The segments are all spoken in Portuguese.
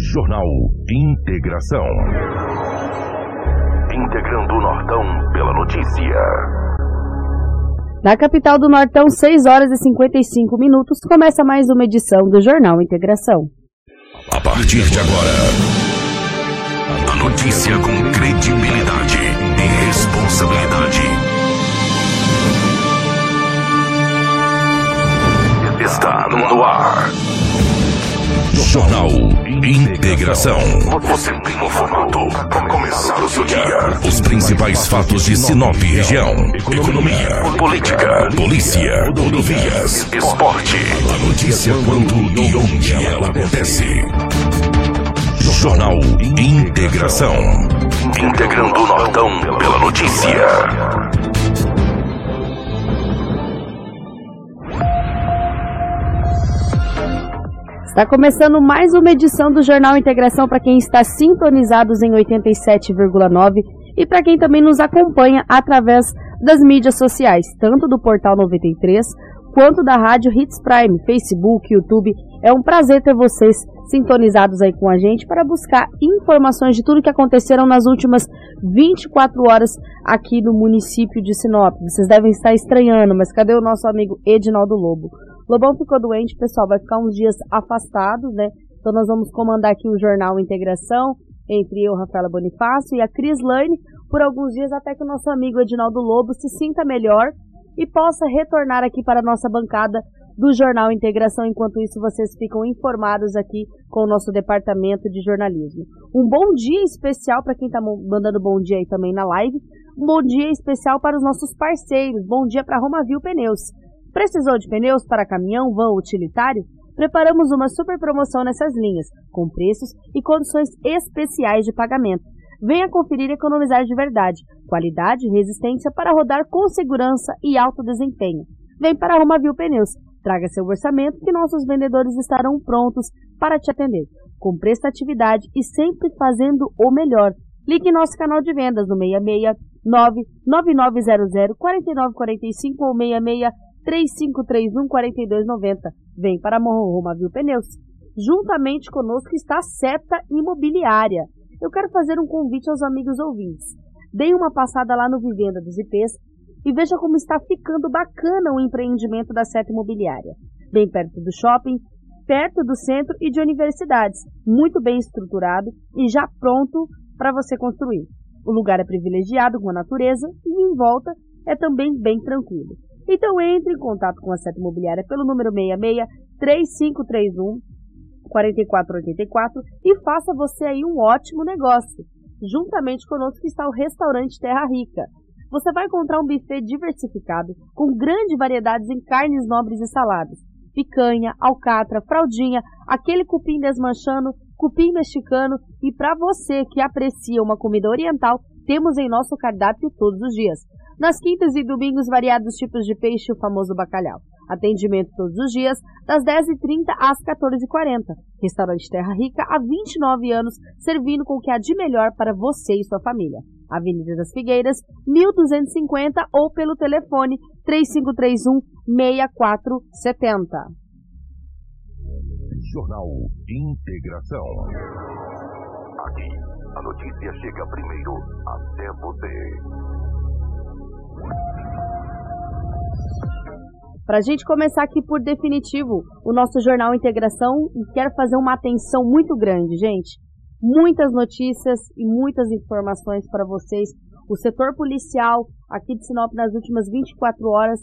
Jornal Integração. Integrando o Nortão pela notícia. Na capital do Nortão, 6 horas e 55 minutos, começa mais uma edição do Jornal Integração. A partir de agora, a notícia com credibilidade e responsabilidade. Está no ar. Jornal Integração. Você bem informado para começar o seu dia. Os principais fatos de Sinop região. Economia, política, polícia, rodovias, esporte. A notícia quando e onde ela acontece. Jornal Integração. Integrando o Nortão pela notícia. Está começando mais uma edição do Jornal Integração para quem está sintonizados em 87,9 e para quem também nos acompanha através das mídias sociais, tanto do Portal 93 quanto da Rádio Hits Prime, Facebook, YouTube. É um prazer ter vocês sintonizados aí com a gente para buscar informações de tudo que aconteceram nas últimas 24 horas aqui no município de Sinop. Vocês devem estar estranhando, mas cadê o nosso amigo Edinaldo Lobo? Lobão ficou doente, pessoal, vai ficar uns dias afastado, né? Então nós vamos comandar aqui o Jornal Integração entre eu, Rafaela Bonifácio e a Cris Lane por alguns dias até que o nosso amigo Edinaldo Lobo se sinta melhor e possa retornar aqui para a nossa bancada do Jornal Integração. Enquanto isso, vocês ficam informados aqui com o nosso departamento de jornalismo. Um bom dia especial para quem está mandando bom dia aí também na live. Um bom dia especial para os nossos parceiros. Bom dia para Romavil Pneus. Precisou de pneus para caminhão, van utilitário? Preparamos uma super promoção nessas linhas, com preços e condições especiais de pagamento. Venha conferir e economizar de verdade, qualidade e resistência para rodar com segurança e alto desempenho. Vem para a Romavil Pneus. Traga seu orçamento que nossos vendedores estarão prontos para te atender, com prestatividade e sempre fazendo o melhor. Ligue nosso canal de vendas no 669 9900 4945 ou 66 3531 4290. Vem para Roma Viu Pneus. Juntamente conosco está a Seta Imobiliária. Eu quero fazer um convite aos amigos ouvintes. Deem uma passada lá no Vivenda dos IPs e veja como está ficando bacana o empreendimento da Seta Imobiliária. Bem perto do shopping, perto do centro e de universidades, muito bem estruturado e já pronto para você construir. O lugar é privilegiado com a natureza e em volta é também bem tranquilo. Então entre em contato com a Seta Imobiliária pelo número 66 3531 4484 e faça você aí um ótimo negócio. Juntamente conosco está o restaurante Terra Rica. Você vai encontrar um buffet diversificado com grande variedades em carnes nobres e saladas. Picanha, alcatra, fraldinha, aquele cupim desmanchando, cupim mexicano e para você que aprecia uma comida oriental, temos em nosso cardápio todos os dias. Nas quintas e domingos, variados tipos de peixe e o famoso bacalhau. Atendimento todos os dias, das 10h30 às 14h40. Restaurante Terra Rica, há 29 anos, servindo com o que há de melhor para você e sua família. Avenida das Figueiras, 1250 ou pelo telefone 3531 6470. Jornal Integração. Aqui, a notícia chega primeiro até você. Para a gente começar aqui por definitivo o nosso jornal Integração, quero fazer uma atenção muito grande, gente. Muitas notícias e muitas informações para vocês. O setor policial aqui de Sinop nas últimas 24 horas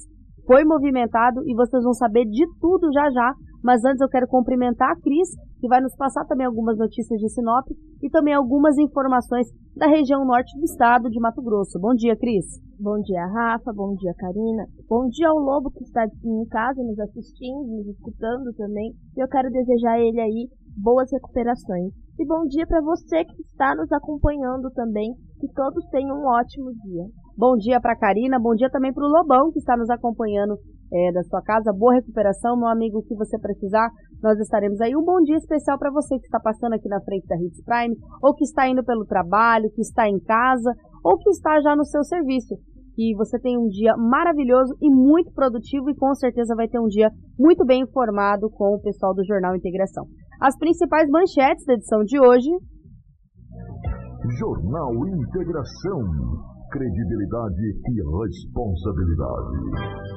foi movimentado e vocês vão saber de tudo já já. Mas antes eu quero cumprimentar a Cris, que vai nos passar também algumas notícias de Sinop e também algumas informações da região norte do estado de Mato Grosso. Bom dia, Cris. Bom dia, Rafa. Bom dia, Karina. Bom dia ao Lobo que está em casa nos assistindo, nos escutando também. E eu quero desejar a ele aí boas recuperações. E bom dia para você que está nos acompanhando também. Que todos tenham um ótimo dia. Bom dia para Karina, bom dia também para o Lobão que está nos acompanhando é, da sua casa. Boa recuperação, meu amigo, que você precisar, nós estaremos aí. Um bom dia especial para você que está passando aqui na frente da Hits Prime, ou que está indo pelo trabalho, que está em casa, ou que está já no seu serviço. Que você tenha um dia maravilhoso e muito produtivo e com certeza vai ter um dia muito bem informado com o pessoal do Jornal Integração. As principais manchetes da edição de hoje. Jornal Integração. Credibilidade e responsabilidade.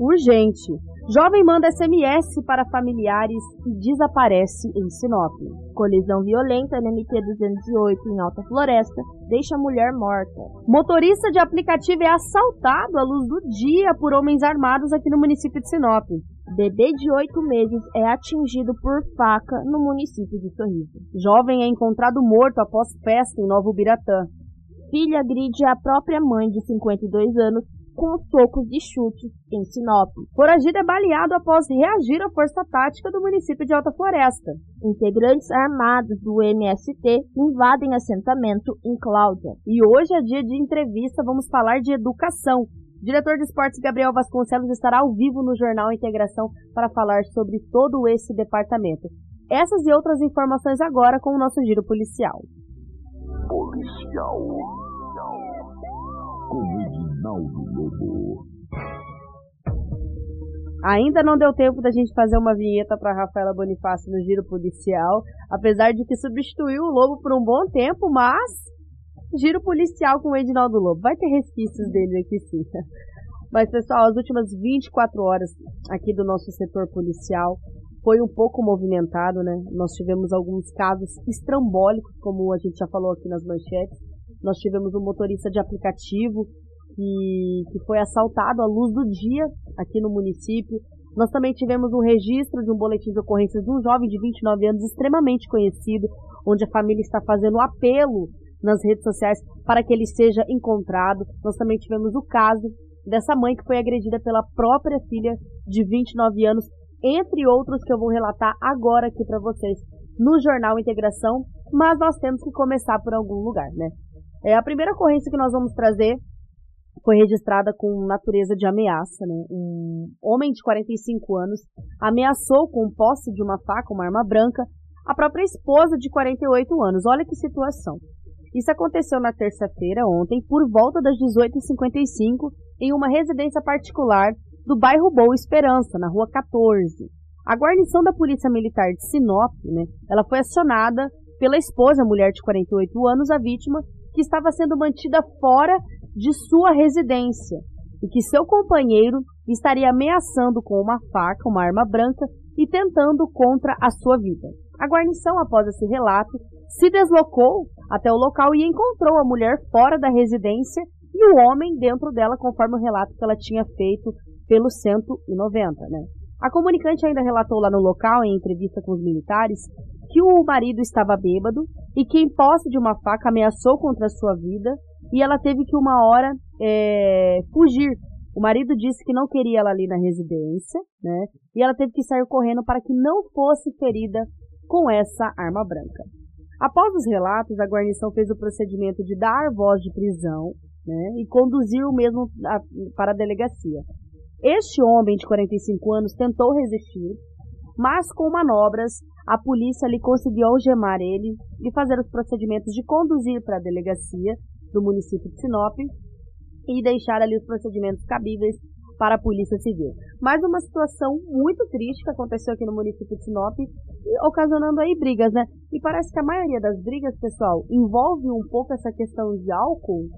Urgente. Jovem manda SMS para familiares e desaparece em Sinop. Colisão violenta na MT-208 em Alta Floresta deixa mulher morta. Motorista de aplicativo é assaltado à luz do dia por homens armados aqui no município de Sinop. Bebê de oito meses é atingido por faca no município de Sorriso. Jovem é encontrado morto após festa em Novo Biratã. Filha agride a própria mãe de 52 anos com socos e chutes em Sinop. Foragido é baleado após reagir à força tática do município de Alta Floresta. Integrantes armados do MST invadem assentamento em Cláudia. E hoje é dia de entrevista, vamos falar de educação. O diretor de esportes Gabriel Vasconcelos estará ao vivo no Jornal Integração para falar sobre todo esse departamento. Essas e outras informações agora com o nosso giro policial. Policial Lobo. Ainda não deu tempo da gente fazer uma vinheta para Rafaela Bonifácio no giro policial, apesar de que substituiu o Lobo por um bom tempo, mas giro policial com o Edinaldo Lobo. Vai ter resquícios dele aqui sim. Mas pessoal, as últimas 24 horas aqui do nosso setor policial foi um pouco movimentado, né? Nós tivemos alguns casos estrambólicos, como a gente já falou aqui nas manchetes, nós tivemos um motorista de aplicativo que, que foi assaltado à luz do dia aqui no município. Nós também tivemos um registro de um boletim de ocorrência de um jovem de 29 anos extremamente conhecido, onde a família está fazendo apelo nas redes sociais para que ele seja encontrado. Nós também tivemos o caso dessa mãe que foi agredida pela própria filha de 29 anos, entre outros que eu vou relatar agora aqui para vocês no Jornal Integração, mas nós temos que começar por algum lugar, né? É, a primeira ocorrência que nós vamos trazer foi registrada com natureza de ameaça. Né? Um homem de 45 anos ameaçou com posse de uma faca, uma arma branca, a própria esposa de 48 anos. Olha que situação. Isso aconteceu na terça-feira, ontem, por volta das 18h55, em uma residência particular do bairro Boa Esperança, na rua 14. A guarnição da Polícia Militar de Sinop, né, ela foi acionada pela esposa, mulher de 48 anos, a vítima, que estava sendo mantida fora de sua residência e que seu companheiro estaria ameaçando com uma faca, uma arma branca e tentando contra a sua vida. A guarnição, após esse relato, se deslocou até o local e encontrou a mulher fora da residência e o homem dentro dela, conforme o relato que ela tinha feito pelo 190. Né? A comunicante ainda relatou lá no local, em entrevista com os militares, que o marido estava bêbado e que, em posse de uma faca, ameaçou contra a sua vida e ela teve que, uma hora, é, fugir. O marido disse que não queria ela ali na residência, né? E ela teve que sair correndo para que não fosse ferida com essa arma branca. Após os relatos, a guarnição fez o procedimento de dar voz de prisão né, e conduzir o mesmo a, para a delegacia. Este homem de 45 anos tentou resistir, mas com manobras a polícia ali conseguiu algemar ele e fazer os procedimentos de conduzir para a delegacia do município de Sinop e deixar ali os procedimentos cabíveis para a Polícia Civil. Mais uma situação muito triste que aconteceu aqui no município de Sinop, ocasionando aí brigas, né? E parece que a maioria das brigas, pessoal, envolve um pouco essa questão de álcool,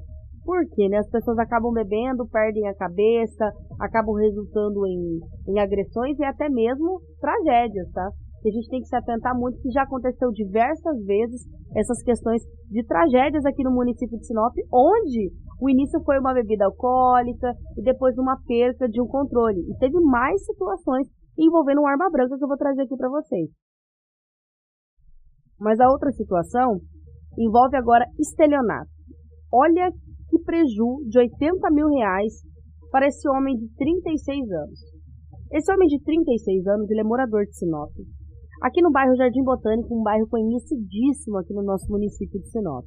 porque né, as pessoas acabam bebendo, perdem a cabeça, acabam resultando em, em agressões e até mesmo tragédias, tá? Que a gente tem que se atentar muito, que já aconteceu diversas vezes essas questões de tragédias aqui no município de Sinop, onde o início foi uma bebida alcoólica e depois uma perca de um controle. E teve mais situações envolvendo uma arma branca que eu vou trazer aqui para vocês. Mas a outra situação envolve agora estelionato. Olha que preju de 80 mil reais para esse homem de 36 anos. Esse homem de 36 anos, ele é morador de Sinop aqui no bairro Jardim Botânico, um bairro conhecidíssimo aqui no nosso município de Sinop.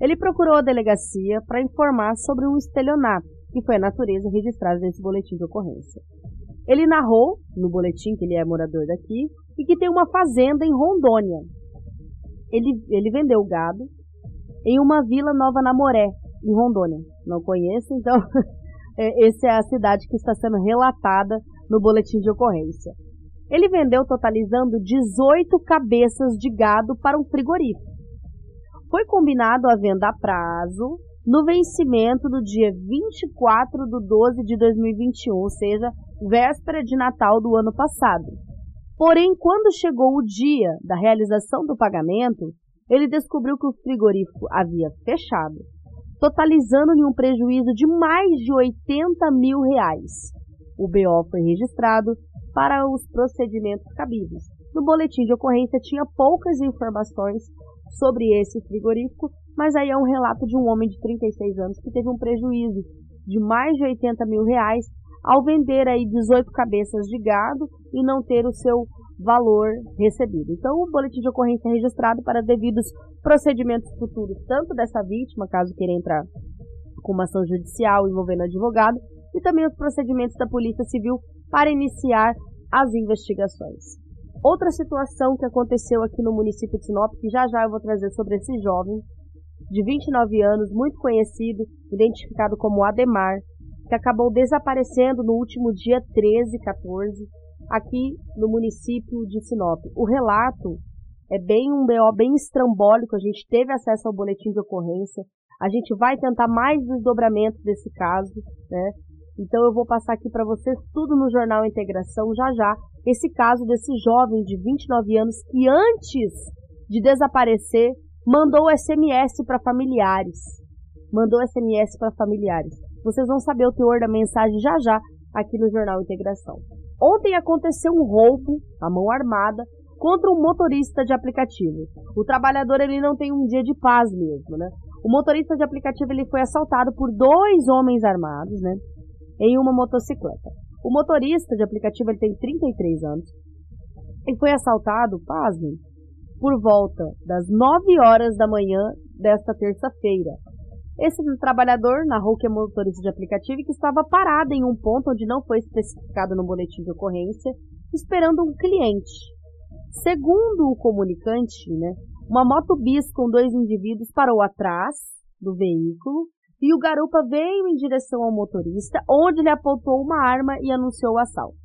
Ele procurou a delegacia para informar sobre um estelionato, que foi a natureza registrada nesse boletim de ocorrência. Ele narrou, no boletim, que ele é morador daqui, e que tem uma fazenda em Rondônia. Ele, ele vendeu gado em uma vila Nova Namoré, em Rondônia. Não conheço, então, é, essa é a cidade que está sendo relatada no boletim de ocorrência. Ele vendeu totalizando 18 cabeças de gado para um frigorífico. Foi combinado a venda a prazo no vencimento do dia 24 de 12 de 2021, ou seja, véspera de Natal do ano passado. Porém, quando chegou o dia da realização do pagamento, ele descobriu que o frigorífico havia fechado, totalizando-lhe um prejuízo de mais de 80 mil reais. O BO foi registrado para os procedimentos cabidos. No boletim de ocorrência tinha poucas informações sobre esse frigorífico, mas aí é um relato de um homem de 36 anos que teve um prejuízo de mais de 80 mil reais ao vender aí 18 cabeças de gado e não ter o seu valor recebido. Então, o boletim de ocorrência é registrado para devidos procedimentos futuros, tanto dessa vítima, caso queira entrar com uma ação judicial envolvendo advogado, e também os procedimentos da Polícia Civil para iniciar as investigações. Outra situação que aconteceu aqui no município de Sinop, que já já eu vou trazer sobre esse jovem, de 29 anos, muito conhecido, identificado como Ademar, que acabou desaparecendo no último dia 13, 14, aqui no município de Sinop. O relato é bem um BO bem estrambólico, a gente teve acesso ao boletim de ocorrência, a gente vai tentar mais desdobramentos desse caso, né? Então eu vou passar aqui para vocês tudo no jornal Integração já já, esse caso desse jovem de 29 anos que antes de desaparecer mandou SMS para familiares. Mandou SMS para familiares. Vocês vão saber o teor da mensagem já já aqui no jornal Integração. Ontem aconteceu um roubo, a mão armada, contra um motorista de aplicativo. O trabalhador ele não tem um dia de paz mesmo, né? O motorista de aplicativo ele foi assaltado por dois homens armados, né? Em uma motocicleta. O motorista de aplicativo ele tem 33 anos. Ele foi assaltado, pasmem, por volta das 9 horas da manhã desta terça-feira. Esse trabalhador narrou que é motorista de aplicativo e que estava parado em um ponto onde não foi especificado no boletim de ocorrência, esperando um cliente. Segundo o comunicante, né, uma moto bis com dois indivíduos parou atrás do veículo e o garupa veio em direção ao motorista, onde ele apontou uma arma e anunciou o assalto.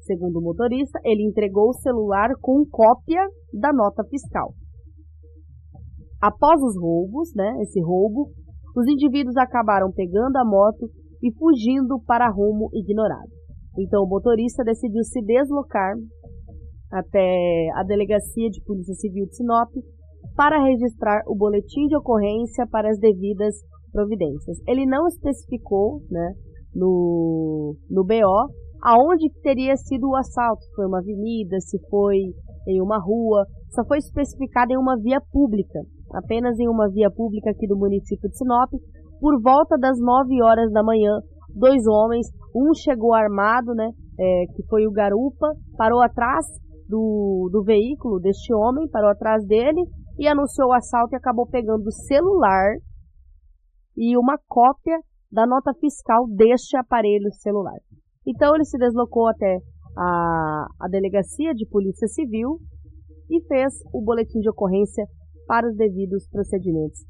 Segundo o motorista, ele entregou o celular com cópia da nota fiscal. Após os roubos, né, esse roubo, os indivíduos acabaram pegando a moto e fugindo para rumo ignorado. Então o motorista decidiu se deslocar até a delegacia de Polícia Civil de Sinop para registrar o boletim de ocorrência para as devidas providências. Ele não especificou, né, no, no BO, aonde teria sido o assalto, se foi uma avenida, se foi em uma rua, só foi especificado em uma via pública apenas em uma via pública aqui do município de Sinop, por volta das 9 horas da manhã, dois homens, um chegou armado, né, é, que foi o garupa, parou atrás do, do veículo deste homem, parou atrás dele e anunciou o assalto e acabou pegando o celular e uma cópia da nota fiscal deste aparelho celular. Então ele se deslocou até a, a delegacia de polícia civil e fez o boletim de ocorrência para os devidos procedimentos.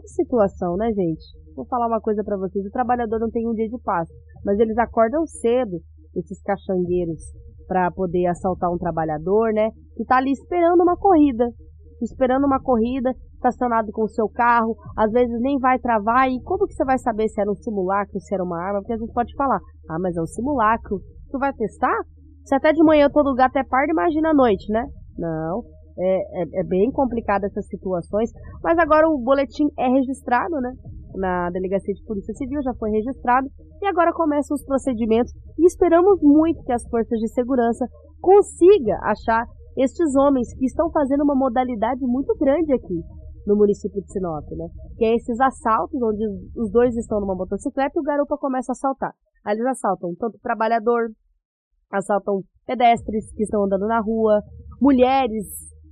Que situação, né, gente? Vou falar uma coisa para vocês: o trabalhador não tem um dia de paz, mas eles acordam cedo, esses caxangueiros, para poder assaltar um trabalhador, né? Que está ali esperando uma corrida, esperando uma corrida, estacionado com o seu carro, às vezes nem vai travar. E como que você vai saber se era um simulacro, se era uma arma? Porque a gente pode falar: ah, mas é um simulacro. Tu vai testar? Se até de manhã todo gato é pardo, imagina à noite, né? Não. É, é, é, bem complicada essas situações, mas agora o boletim é registrado, né? Na Delegacia de Polícia Civil já foi registrado e agora começam os procedimentos e esperamos muito que as forças de segurança consiga achar estes homens que estão fazendo uma modalidade muito grande aqui no município de Sinop, né? Que é esses assaltos onde os dois estão numa motocicleta e o garupa começa a assaltar. Aí eles assaltam tanto trabalhador, assaltam pedestres que estão andando na rua, mulheres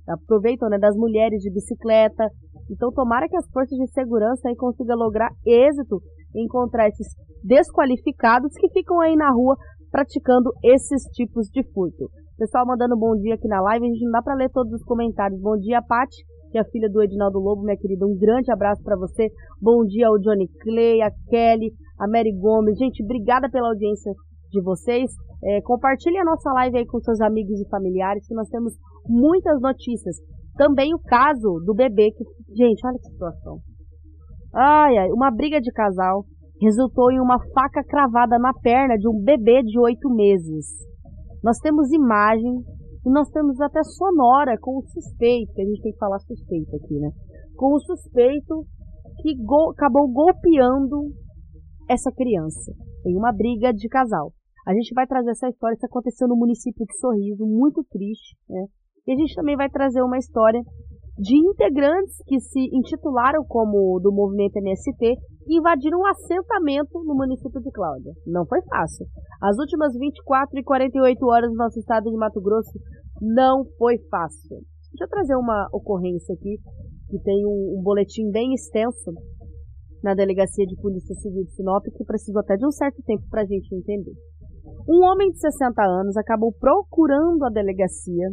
aproveitam né, das mulheres de bicicleta. Então, tomara que as forças de segurança aí consigam lograr êxito em encontrar esses desqualificados que ficam aí na rua praticando esses tipos de furto. Pessoal mandando bom dia aqui na live, a gente não dá para ler todos os comentários. Bom dia, Pati, que é a filha do Edinaldo Lobo, minha querida. Um grande abraço para você. Bom dia ao Johnny Clay, a Kelly, a Mary Gomes. Gente, obrigada pela audiência de vocês. É, compartilhe a nossa live aí com seus amigos e familiares, que nós temos muitas notícias. Também o caso do bebê que. Gente, olha que situação. Ai, ai, uma briga de casal resultou em uma faca cravada na perna de um bebê de oito meses. Nós temos imagem e nós temos até sonora com o suspeito, que a gente tem que falar suspeito aqui, né? Com o suspeito que go acabou golpeando essa criança em uma briga de casal. A gente vai trazer essa história, isso aconteceu no município de Sorriso, muito triste, né? E a gente também vai trazer uma história de integrantes que se intitularam como do movimento MST e invadiram um assentamento no município de Cláudia. Não foi fácil. As últimas 24 e 48 horas no nosso estado de Mato Grosso não foi fácil. Deixa eu trazer uma ocorrência aqui, que tem um, um boletim bem extenso na Delegacia de Polícia Civil de Sinop, que precisou até de um certo tempo para a gente entender. Um homem de 60 anos acabou procurando a delegacia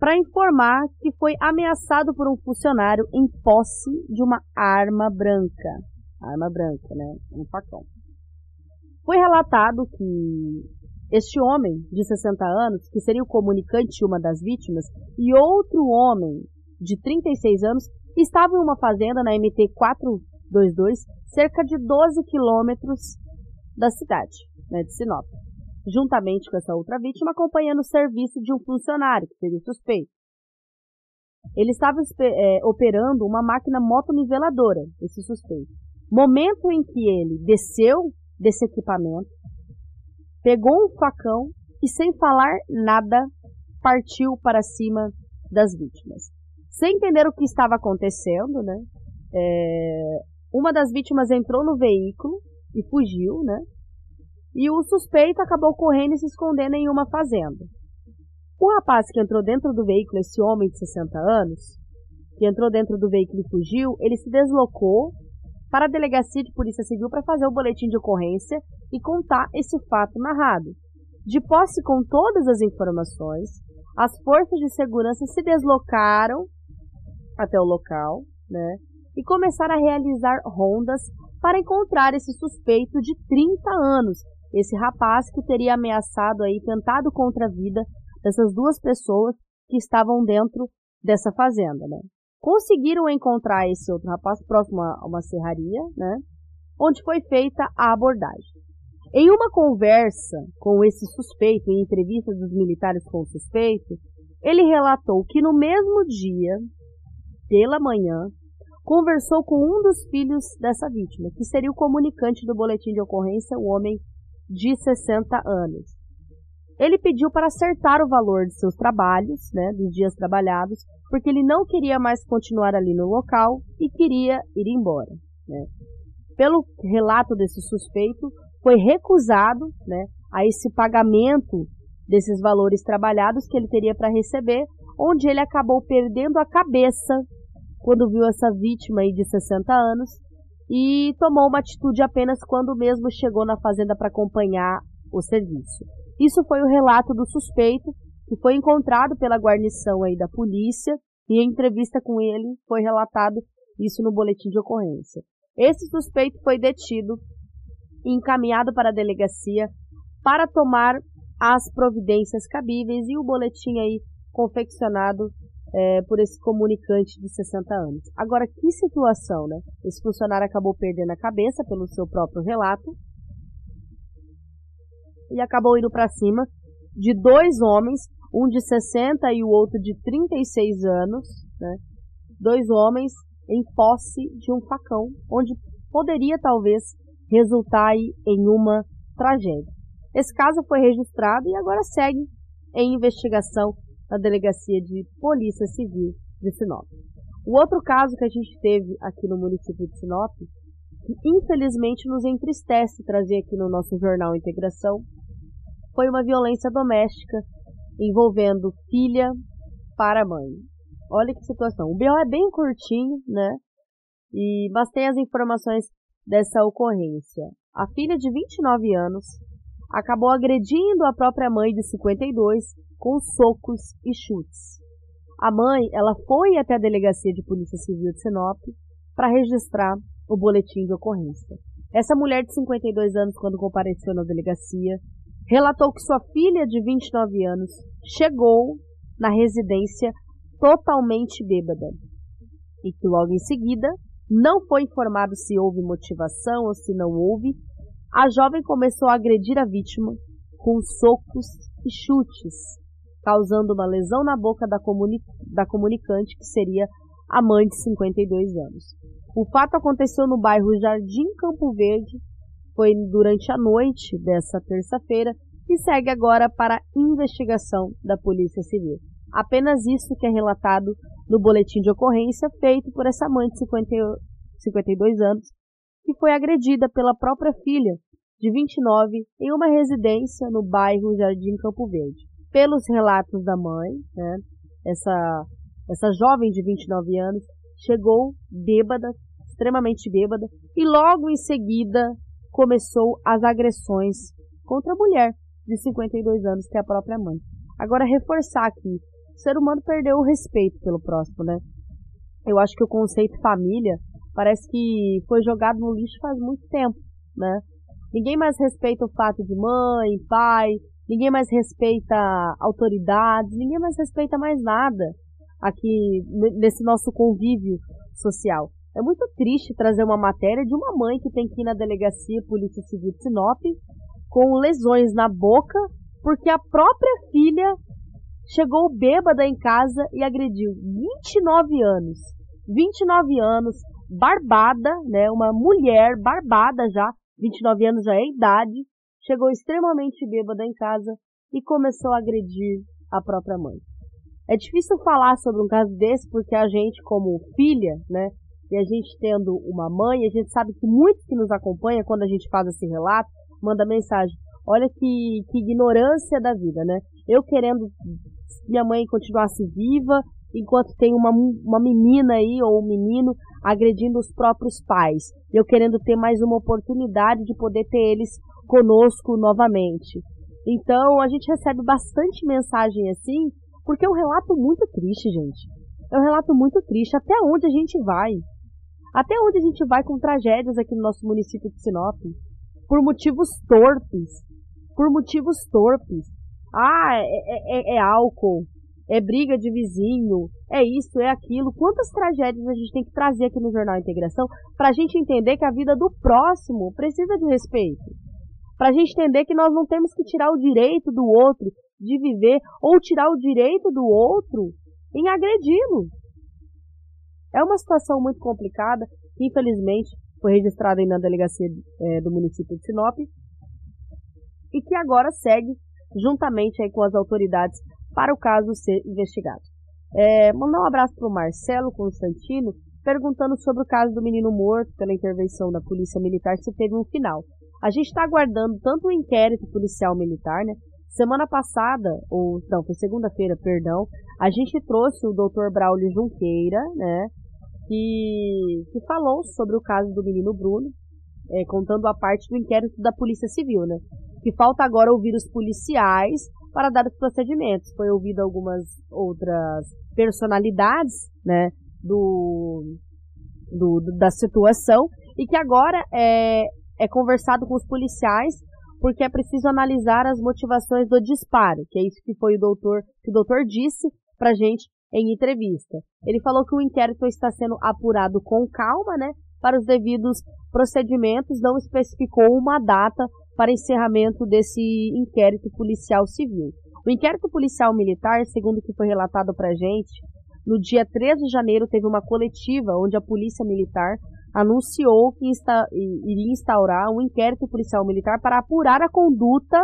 para informar que foi ameaçado por um funcionário em posse de uma arma branca. Arma branca, né? Um facão. Foi relatado que este homem de 60 anos, que seria o comunicante de uma das vítimas, e outro homem de 36 anos, estavam em uma fazenda na MT 422, cerca de 12 quilômetros da cidade, né, de Sinop juntamente com essa outra vítima, acompanhando o serviço de um funcionário, que seria suspeito. Ele estava é, operando uma máquina motoniveladora, esse suspeito. Momento em que ele desceu desse equipamento, pegou um facão e, sem falar nada, partiu para cima das vítimas. Sem entender o que estava acontecendo, né? É, uma das vítimas entrou no veículo e fugiu, né? E o suspeito acabou correndo e se escondendo em uma fazenda. O rapaz que entrou dentro do veículo, esse homem de 60 anos, que entrou dentro do veículo e fugiu, ele se deslocou para a delegacia de polícia civil para fazer o boletim de ocorrência e contar esse fato narrado. De posse com todas as informações, as forças de segurança se deslocaram até o local, né, e começaram a realizar rondas para encontrar esse suspeito de 30 anos, esse rapaz que teria ameaçado aí, tentado contra a vida dessas duas pessoas que estavam dentro dessa fazenda, né? Conseguiram encontrar esse outro rapaz próximo a uma serraria, né? Onde foi feita a abordagem. Em uma conversa com esse suspeito, em entrevista dos militares com o suspeito, ele relatou que no mesmo dia, pela manhã, conversou com um dos filhos dessa vítima, que seria o comunicante do boletim de ocorrência, o homem de 60 anos. Ele pediu para acertar o valor de seus trabalhos, né, dos dias trabalhados, porque ele não queria mais continuar ali no local e queria ir embora. Né. Pelo relato desse suspeito, foi recusado né, a esse pagamento desses valores trabalhados que ele teria para receber, onde ele acabou perdendo a cabeça quando viu essa vítima aí de 60 anos e tomou uma atitude apenas quando mesmo chegou na fazenda para acompanhar o serviço. Isso foi o relato do suspeito, que foi encontrado pela guarnição aí da polícia, e em entrevista com ele foi relatado isso no boletim de ocorrência. Esse suspeito foi detido e encaminhado para a delegacia para tomar as providências cabíveis e o boletim aí confeccionado é, por esse comunicante de 60 anos. Agora, que situação, né? Esse funcionário acabou perdendo a cabeça pelo seu próprio relato e acabou indo para cima de dois homens, um de 60 e o outro de 36 anos, né? Dois homens em posse de um facão, onde poderia talvez resultar em uma tragédia. Esse caso foi registrado e agora segue em investigação na Delegacia de Polícia Civil de Sinop. O outro caso que a gente teve aqui no município de Sinop, que infelizmente nos entristece trazer aqui no nosso jornal Integração, foi uma violência doméstica envolvendo filha para mãe. Olha que situação. O BO é bem curtinho, né? E mas tem as informações dessa ocorrência. A filha de 29 anos acabou agredindo a própria mãe de 52 com socos e chutes. A mãe, ela foi até a delegacia de polícia civil de Sinop para registrar o boletim de ocorrência. Essa mulher de 52 anos, quando compareceu na delegacia, relatou que sua filha de 29 anos chegou na residência totalmente bêbada e que logo em seguida não foi informado se houve motivação ou se não houve. A jovem começou a agredir a vítima com socos e chutes, causando uma lesão na boca da, comuni da comunicante, que seria a mãe de 52 anos. O fato aconteceu no bairro Jardim Campo Verde, foi durante a noite dessa terça-feira e segue agora para investigação da Polícia Civil. Apenas isso que é relatado no boletim de ocorrência feito por essa mãe de 50, 52 anos, que foi agredida pela própria filha, de 29, em uma residência no bairro Jardim Campo Verde. Pelos relatos da mãe, né, essa, essa jovem de 29 anos chegou bêbada, extremamente bêbada, e logo em seguida começou as agressões contra a mulher de 52 anos, que é a própria mãe. Agora, reforçar aqui, o ser humano perdeu o respeito pelo próximo, né? Eu acho que o conceito família parece que foi jogado no lixo faz muito tempo, né? Ninguém mais respeita o fato de mãe, pai, ninguém mais respeita autoridades, ninguém mais respeita mais nada aqui nesse nosso convívio social. É muito triste trazer uma matéria de uma mãe que tem que ir na delegacia Polícia Civil de Sinop com lesões na boca porque a própria filha chegou bêbada em casa e agrediu 29 anos. 29 anos, barbada, né, uma mulher barbada já, 29 anos já é idade, chegou extremamente bêbada em casa e começou a agredir a própria mãe. É difícil falar sobre um caso desse porque a gente, como filha, né, e a gente tendo uma mãe, a gente sabe que muitos que nos acompanham, quando a gente faz esse relato, manda mensagem. Olha que, que ignorância da vida, né? Eu querendo minha mãe continuasse viva, enquanto tem uma, uma menina aí, ou um menino, agredindo os próprios pais. Eu querendo ter mais uma oportunidade de poder ter eles conosco novamente. Então, a gente recebe bastante mensagem assim, porque é um relato muito triste, gente. É um relato muito triste. Até onde a gente vai? Até onde a gente vai com tragédias aqui no nosso município de Sinop? Por motivos torpes. Por motivos torpes. Ah, é, é, é, é álcool, é briga de vizinho, é isso, é aquilo. Quantas tragédias a gente tem que trazer aqui no Jornal Integração para a gente entender que a vida do próximo precisa de respeito? Para a gente entender que nós não temos que tirar o direito do outro de viver ou tirar o direito do outro em agredi-lo. É uma situação muito complicada, que infelizmente foi registrada na delegacia é, do município de Sinop e que agora segue juntamente aí com as autoridades para o caso ser investigado. É, mandar um abraço para o Marcelo Constantino, perguntando sobre o caso do menino morto pela intervenção da Polícia Militar, se teve um final. A gente está aguardando tanto o inquérito policial militar, né? Semana passada, ou não, foi segunda-feira, perdão, a gente trouxe o Dr. Braulio Junqueira, né? que, que falou sobre o caso do menino Bruno, é, contando a parte do inquérito da Polícia Civil, né? Que falta agora ouvir os policiais para dar os procedimentos. Foi ouvido algumas outras personalidades, né? Do, do, da situação e que agora é, é conversado com os policiais porque é preciso analisar as motivações do disparo, que é isso que foi o doutor, que o doutor disse pra gente em entrevista. Ele falou que o inquérito está sendo apurado com calma, né, para os devidos procedimentos, não especificou uma data para encerramento desse inquérito policial civil. O inquérito policial militar, segundo o que foi relatado para a gente, no dia 13 de janeiro teve uma coletiva onde a polícia militar anunciou que insta iria instaurar um inquérito policial militar para apurar a conduta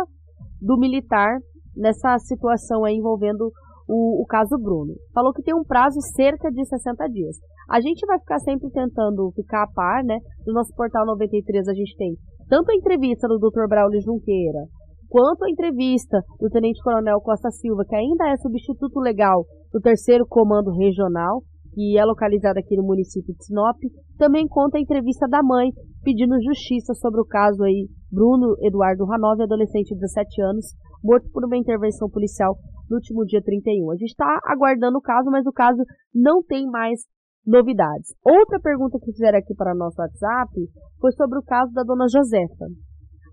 do militar nessa situação aí envolvendo o, o caso Bruno. Falou que tem um prazo cerca de 60 dias. A gente vai ficar sempre tentando ficar a par, né? No nosso portal 93 a gente tem tanto a entrevista do Dr. Braulio Junqueira, quanto a entrevista do Tenente Coronel Costa Silva, que ainda é substituto legal do terceiro comando regional, que é localizado aqui no município de Sinop, também conta a entrevista da mãe pedindo justiça sobre o caso aí Bruno Eduardo Ranov, adolescente de 17 anos, morto por uma intervenção policial no último dia 31. A gente está aguardando o caso, mas o caso não tem mais novidades. Outra pergunta que fizeram aqui para nosso WhatsApp foi sobre o caso da dona Josefa.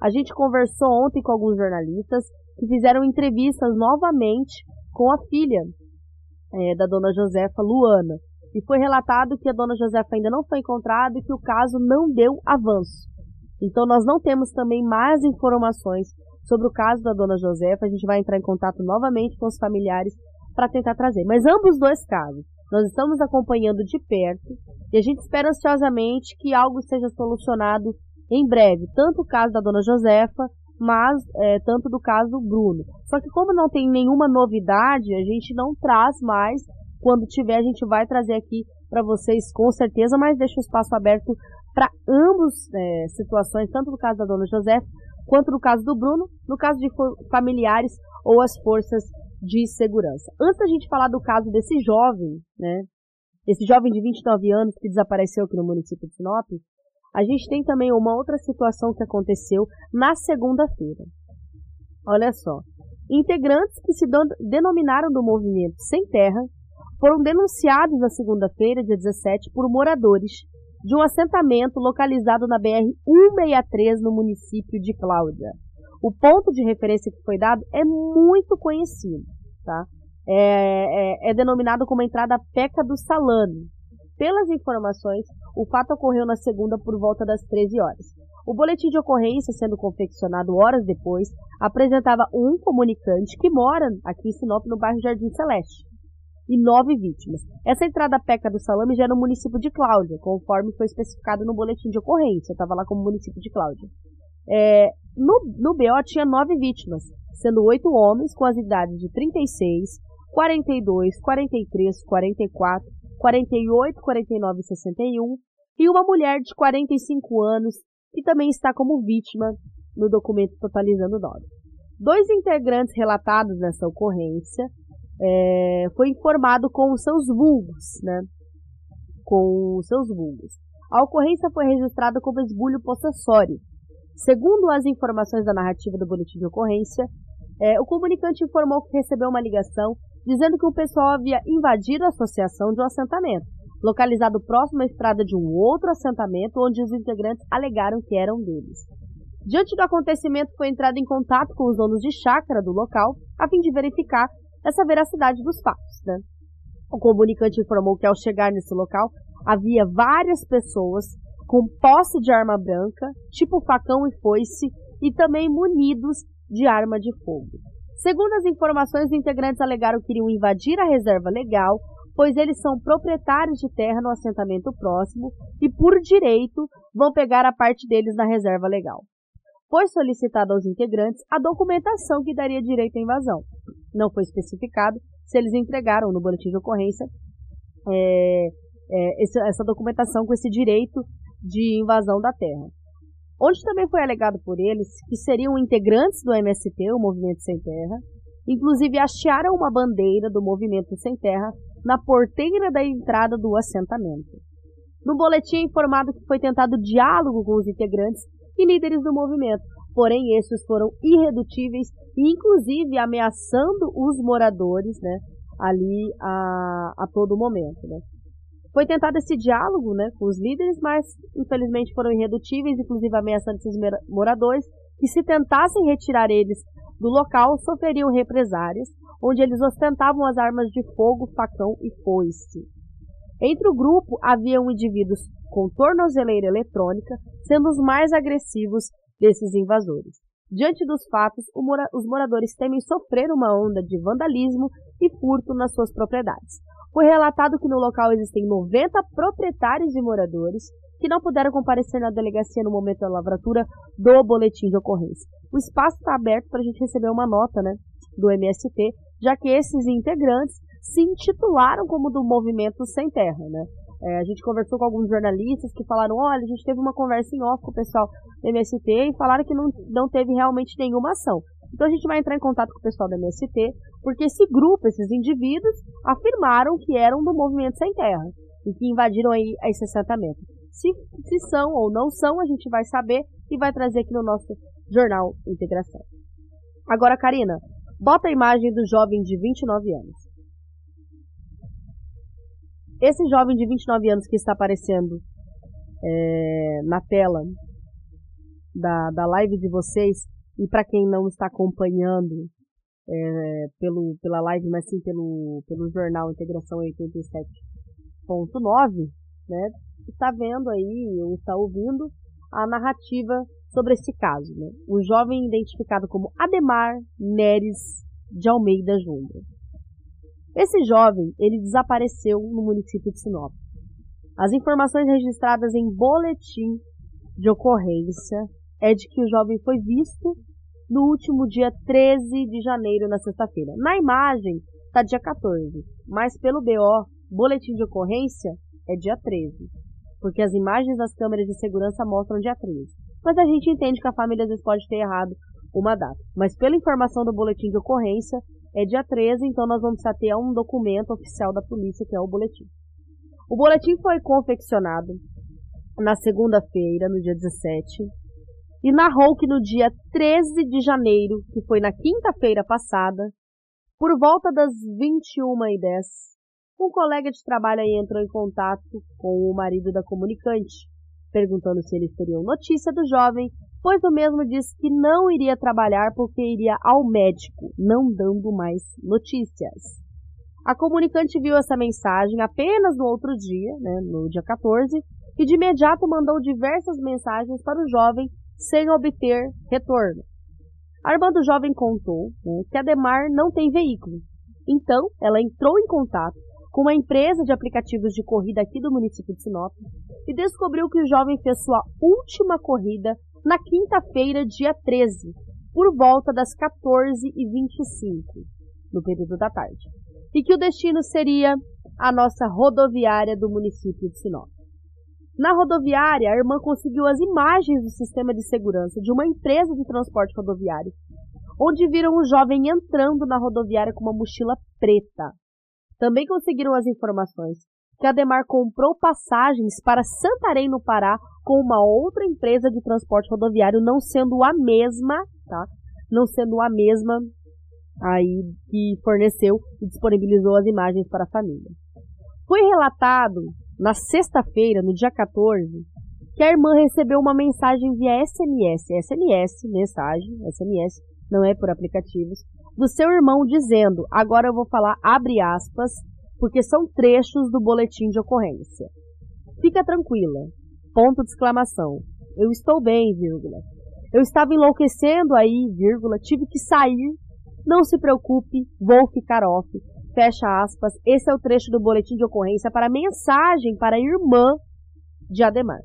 A gente conversou ontem com alguns jornalistas que fizeram entrevistas novamente com a filha é, da dona Josefa, Luana. E foi relatado que a dona Josefa ainda não foi encontrada e que o caso não deu avanço. Então nós não temos também mais informações sobre o caso da dona Josefa. A gente vai entrar em contato novamente com os familiares para tentar trazer. Mas ambos dois casos, nós estamos acompanhando de perto e a gente espera ansiosamente que algo seja solucionado em breve, tanto o caso da dona Josefa, mas é, tanto do caso do Bruno. Só que como não tem nenhuma novidade, a gente não traz mais. Quando tiver, a gente vai trazer aqui para vocês com certeza, mas deixa o espaço aberto para ambas é, situações, tanto no caso da dona Josefa, quanto no caso do Bruno, no caso de familiares ou as forças de segurança. Antes da gente falar do caso desse jovem, né, esse jovem de 29 anos que desapareceu aqui no município de Sinop, a gente tem também uma outra situação que aconteceu na segunda-feira. Olha só. Integrantes que se denominaram do movimento Sem Terra foram denunciados na segunda-feira, dia 17, por moradores de um assentamento localizado na BR-163 no município de Cláudia. O ponto de referência que foi dado é muito conhecido, tá? É, é, é denominado como a entrada Peca do Salame, pelas informações, o fato ocorreu na segunda por volta das 13 horas. O boletim de ocorrência, sendo confeccionado horas depois, apresentava um comunicante que mora aqui em Sinop, no bairro Jardim Celeste, e nove vítimas. Essa entrada peca do Salame já é no município de Cláudia, conforme foi especificado no boletim de ocorrência. Estava lá como município de Cláudia. É, no, no BO tinha nove vítimas, sendo oito homens com as idades de 36, 42, 43, 44, 48, 49 e 61, e uma mulher de 45 anos que também está como vítima no documento totalizando nove. Dois integrantes relatados nessa ocorrência é, foi informado com os seus vulgos, né? Com seus vulgos. A ocorrência foi registrada como esbulho possessório. Segundo as informações da narrativa do boletim de ocorrência, é, o comunicante informou que recebeu uma ligação dizendo que o pessoal havia invadido a associação de um assentamento, localizado próximo à estrada de um outro assentamento, onde os integrantes alegaram que eram deles. Diante do acontecimento, foi entrado em contato com os donos de chácara do local, a fim de verificar essa veracidade dos fatos. Né? O comunicante informou que ao chegar nesse local, havia várias pessoas com posse de arma branca, tipo facão e foice, e também munidos de arma de fogo. Segundo as informações, os integrantes alegaram que iriam invadir a reserva legal, pois eles são proprietários de terra no assentamento próximo e, por direito, vão pegar a parte deles na reserva legal. Foi solicitada aos integrantes a documentação que daria direito à invasão. Não foi especificado se eles entregaram no boletim de ocorrência é, é, essa documentação com esse direito de invasão da terra onde também foi alegado por eles que seriam integrantes do MST, o Movimento Sem Terra, inclusive hastearam uma bandeira do Movimento Sem Terra na porteira da entrada do assentamento. No boletim é informado que foi tentado diálogo com os integrantes e líderes do movimento, porém esses foram irredutíveis inclusive ameaçando os moradores, né, ali a, a todo momento, né. Foi tentado esse diálogo né, com os líderes, mas infelizmente foram irredutíveis, inclusive ameaçando esses moradores, que se tentassem retirar eles do local, sofreriam represárias, onde eles ostentavam as armas de fogo, facão e foice. Entre o grupo haviam indivíduos com tornozeleira eletrônica, sendo os mais agressivos desses invasores. Diante dos fatos, os moradores temem sofrer uma onda de vandalismo e furto nas suas propriedades. Foi relatado que no local existem 90 proprietários e moradores que não puderam comparecer na delegacia no momento da lavratura do boletim de ocorrência. O espaço está aberto para a gente receber uma nota né, do MST, já que esses integrantes se intitularam como do Movimento Sem Terra. Né? É, a gente conversou com alguns jornalistas que falaram: olha, a gente teve uma conversa em off com o pessoal do MST e falaram que não, não teve realmente nenhuma ação. Então a gente vai entrar em contato com o pessoal da MST, porque esse grupo, esses indivíduos, afirmaram que eram do Movimento Sem Terra e que invadiram aí esse assentamento. Se, se são ou não são, a gente vai saber e vai trazer aqui no nosso jornal Integração. Agora, Karina, bota a imagem do jovem de 29 anos. Esse jovem de 29 anos que está aparecendo é, na tela da, da live de vocês, e para quem não está acompanhando é, pelo, pela live, mas sim pelo, pelo jornal Integração 87.9, né, está vendo aí, ou está ouvindo, a narrativa sobre esse caso. Né? O jovem identificado como Ademar Neres de Almeida Júnior. Esse jovem, ele desapareceu no município de Sinop. As informações registradas em boletim de ocorrência é de que o jovem foi visto no último dia 13 de janeiro, na sexta-feira. Na imagem, está dia 14, mas pelo BO, boletim de ocorrência, é dia 13. Porque as imagens das câmeras de segurança mostram dia 13. Mas a gente entende que a família às vezes pode ter errado uma data. Mas pela informação do boletim de ocorrência, é dia 13, então nós vamos ter um documento oficial da polícia, que é o boletim. O boletim foi confeccionado na segunda-feira, no dia 17, e narrou que no dia 13 de janeiro, que foi na quinta-feira passada, por volta das 21h10, um colega de trabalho entrou em contato com o marido da comunicante, perguntando se eles teriam notícia do jovem, pois o mesmo disse que não iria trabalhar porque iria ao médico, não dando mais notícias. A comunicante viu essa mensagem apenas no outro dia, né, no dia 14, e de imediato mandou diversas mensagens para o jovem sem obter retorno. A irmã do jovem contou né, que Ademar não tem veículo. Então, ela entrou em contato com uma empresa de aplicativos de corrida aqui do município de Sinop e descobriu que o jovem fez sua última corrida na quinta-feira, dia 13, por volta das 14h25, no período da tarde, e que o destino seria a nossa rodoviária do município de Sinop. Na rodoviária, a irmã conseguiu as imagens do sistema de segurança de uma empresa de transporte rodoviário, onde viram o jovem entrando na rodoviária com uma mochila preta. Também conseguiram as informações que Ademar comprou passagens para Santarém, no Pará, com uma outra empresa de transporte rodoviário, não sendo a mesma, tá? Não sendo a mesma aí que forneceu e disponibilizou as imagens para a família. Foi relatado na sexta-feira, no dia 14, que a irmã recebeu uma mensagem via SMS, SMS, mensagem, SMS, não é por aplicativos, do seu irmão dizendo, agora eu vou falar abre aspas, porque são trechos do boletim de ocorrência. Fica tranquila. Ponto de exclamação. Eu estou bem, vírgula. Eu estava enlouquecendo aí, vírgula, tive que sair. Não se preocupe, vou ficar off. Fecha aspas. Esse é o trecho do boletim de ocorrência para mensagem para a irmã de Ademar.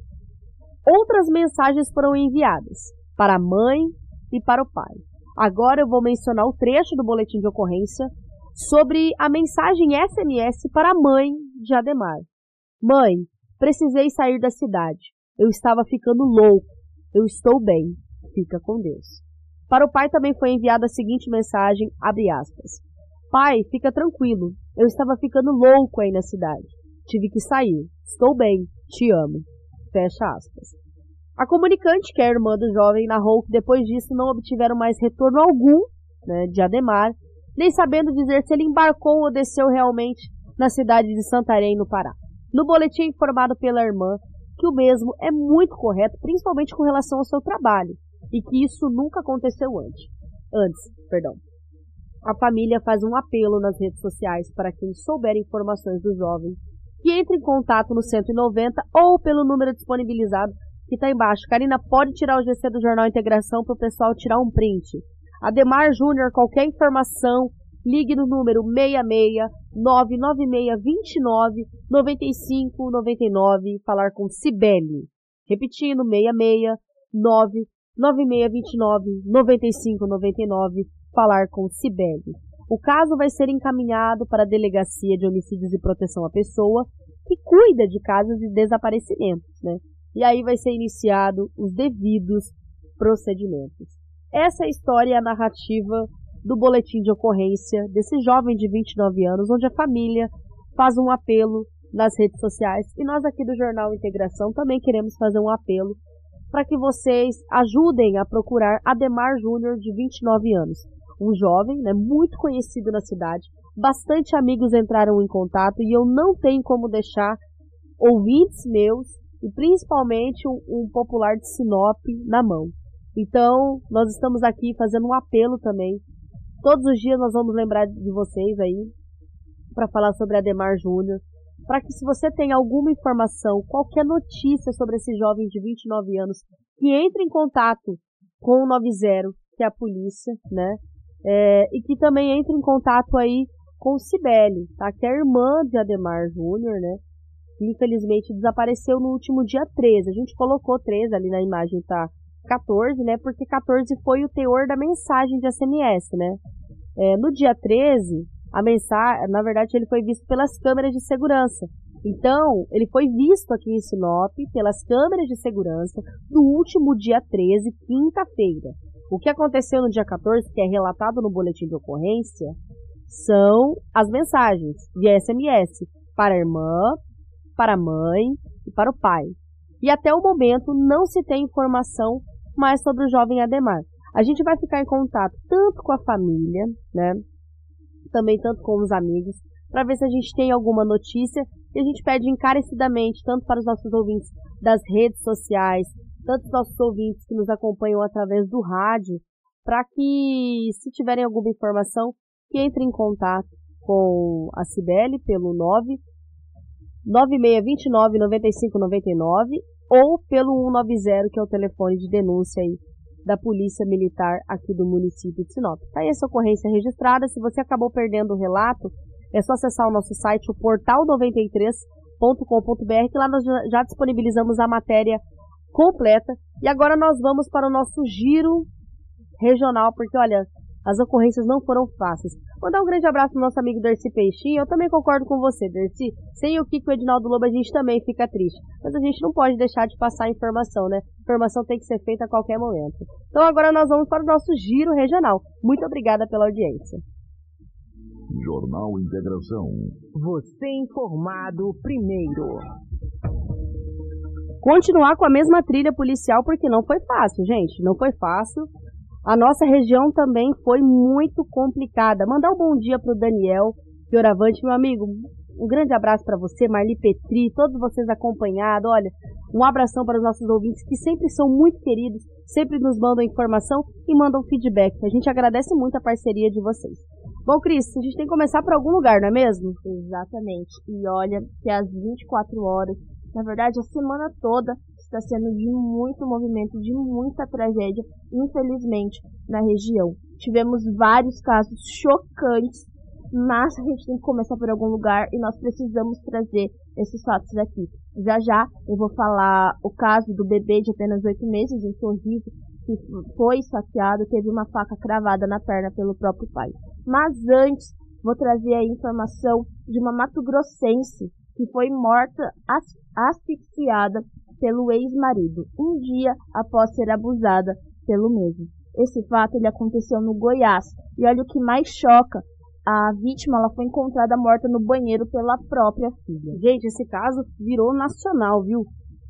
Outras mensagens foram enviadas para a mãe e para o pai. Agora eu vou mencionar o trecho do boletim de ocorrência sobre a mensagem SMS para a mãe de Ademar. Mãe, precisei sair da cidade. Eu estava ficando louco. Eu estou bem. Fica com Deus. Para o pai também foi enviada a seguinte mensagem, abre aspas. Pai, fica tranquilo. Eu estava ficando louco aí na cidade. Tive que sair. Estou bem. Te amo. Fecha aspas. A comunicante, que é a irmã do jovem, narrou que depois disso não obtiveram mais retorno algum né, de Ademar, nem sabendo dizer se ele embarcou ou desceu realmente na cidade de Santarém, no Pará. No boletim informado pela irmã que o mesmo é muito correto, principalmente com relação ao seu trabalho, e que isso nunca aconteceu antes. Antes, perdão a família faz um apelo nas redes sociais para quem souber informações do jovem que entre em contato no 190 ou pelo número disponibilizado que está embaixo. Karina, pode tirar o GC do Jornal Integração para o pessoal tirar um print. Ademar Júnior, qualquer informação, ligue no número 66 996 29 95 99 falar com Cibele. Repetindo, 66 996 29 95 99 falar com Cibele. O caso vai ser encaminhado para a Delegacia de Homicídios e Proteção à Pessoa, que cuida de casos de desaparecimentos, né? E aí vai ser iniciado os devidos procedimentos. Essa é história e a narrativa do boletim de ocorrência desse jovem de 29 anos, onde a família faz um apelo nas redes sociais e nós aqui do Jornal Integração também queremos fazer um apelo para que vocês ajudem a procurar Ademar Júnior de 29 anos um jovem, né, muito conhecido na cidade. Bastante amigos entraram em contato e eu não tenho como deixar ouvintes meus e principalmente um, um popular de Sinop na mão. Então, nós estamos aqui fazendo um apelo também. Todos os dias nós vamos lembrar de vocês aí para falar sobre Ademar Júnior, para que se você tem alguma informação, qualquer notícia sobre esse jovem de 29 anos, que entre em contato com o 90, que é a polícia, né? É, e que também entre em contato aí com Cibele, tá? Que é a irmã de Ademar Júnior, né? Que infelizmente desapareceu no último dia 13. A gente colocou 13 ali na imagem, tá? 14, né? Porque 14 foi o teor da mensagem de SMS, né? É, no dia 13, a mensagem, na verdade, ele foi visto pelas câmeras de segurança. Então, ele foi visto aqui em Sinop pelas câmeras de segurança no último dia 13, quinta-feira. O que aconteceu no dia 14, que é relatado no boletim de ocorrência, são as mensagens via SMS para a irmã, para a mãe e para o pai. E até o momento não se tem informação mais sobre o jovem Ademar. A gente vai ficar em contato tanto com a família, né, também tanto com os amigos, para ver se a gente tem alguma notícia. E a gente pede encarecidamente, tanto para os nossos ouvintes das redes sociais, tanto os nossos ouvintes que nos acompanham através do rádio, para que, se tiverem alguma informação, que entrem em contato com a Cibele pelo 9 9629 9599 ou pelo 190, que é o telefone de denúncia aí da Polícia Militar aqui do município de Sinop. Tá aí essa ocorrência registrada. Se você acabou perdendo o relato, é só acessar o nosso site, o portal93.com.br, que lá nós já disponibilizamos a matéria completa. E agora nós vamos para o nosso giro regional, porque olha, as ocorrências não foram fáceis. Mandar um grande abraço pro nosso amigo Dercy Peixinho. Eu também concordo com você, Dercy. Sem o Kiko e o Edinaldo Lobo, a gente também fica triste. Mas a gente não pode deixar de passar a informação, né? A informação tem que ser feita a qualquer momento. Então agora nós vamos para o nosso giro regional. Muito obrigada pela audiência. Jornal Integração. Você informado primeiro. Continuar com a mesma trilha policial porque não foi fácil, gente. Não foi fácil. A nossa região também foi muito complicada. Mandar um bom dia para o Daniel Fioravante, meu amigo. Um grande abraço para você, Marli Petri, todos vocês acompanhados. Olha, um abração para os nossos ouvintes que sempre são muito queridos, sempre nos mandam informação e mandam feedback. A gente agradece muito a parceria de vocês. Bom, Cris, a gente tem que começar por algum lugar, não é mesmo? Exatamente. E olha que às 24 horas, na verdade a semana toda, está sendo de muito movimento, de muita tragédia, infelizmente, na região. Tivemos vários casos chocantes, mas a gente tem que começar por algum lugar e nós precisamos trazer esses fatos aqui. Já já eu vou falar o caso do bebê de apenas oito meses em Sorriso, que foi saqueado, teve uma faca cravada na perna pelo próprio pai. Mas antes, vou trazer a informação de uma mato-grossense que foi morta asfixiada pelo ex-marido, um dia após ser abusada pelo mesmo. Esse fato ele aconteceu no Goiás. E olha o que mais choca, a vítima ela foi encontrada morta no banheiro pela própria filha. Gente, esse caso virou nacional, viu?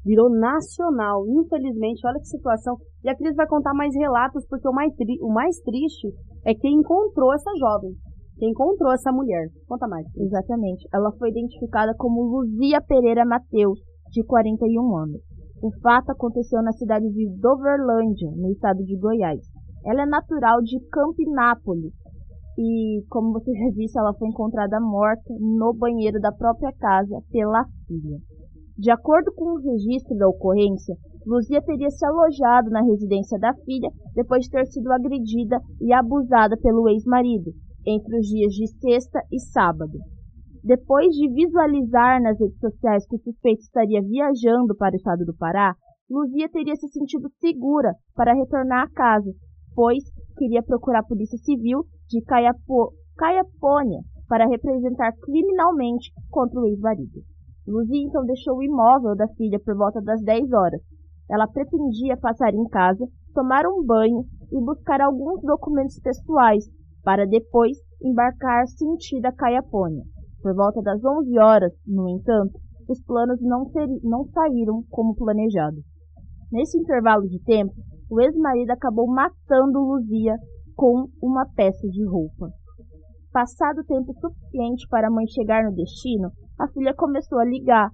Virou nacional. Infelizmente, olha que situação. E a Cris vai contar mais relatos, porque o mais, o mais triste é quem encontrou essa jovem. Quem encontrou essa mulher. Conta mais. Exatamente. Ela foi identificada como Luzia Pereira Mateus, de 41 anos. O fato aconteceu na cidade de Doverlândia, no estado de Goiás. Ela é natural de Campinápolis e, como você já disse, ela foi encontrada morta no banheiro da própria casa pela filha. De acordo com o registro da ocorrência, Luzia teria se alojado na residência da filha depois de ter sido agredida e abusada pelo ex-marido entre os dias de sexta e sábado. Depois de visualizar nas redes sociais que o suspeito estaria viajando para o estado do Pará, Luzia teria se sentido segura para retornar à casa, pois queria procurar a Polícia Civil de Caiapo, Caiapônia para representar criminalmente contra o ex-marido. Luzia então deixou o imóvel da filha por volta das 10 horas. Ela pretendia passar em casa, tomar um banho e buscar alguns documentos pessoais para depois embarcar sentido a Caiapônia. Por volta das 11 horas, no entanto, os planos não, não saíram como planejado. Nesse intervalo de tempo, o ex-marido acabou matando Luzia com uma peça de roupa. Passado o tempo suficiente para a mãe chegar no destino, a filha começou a ligar,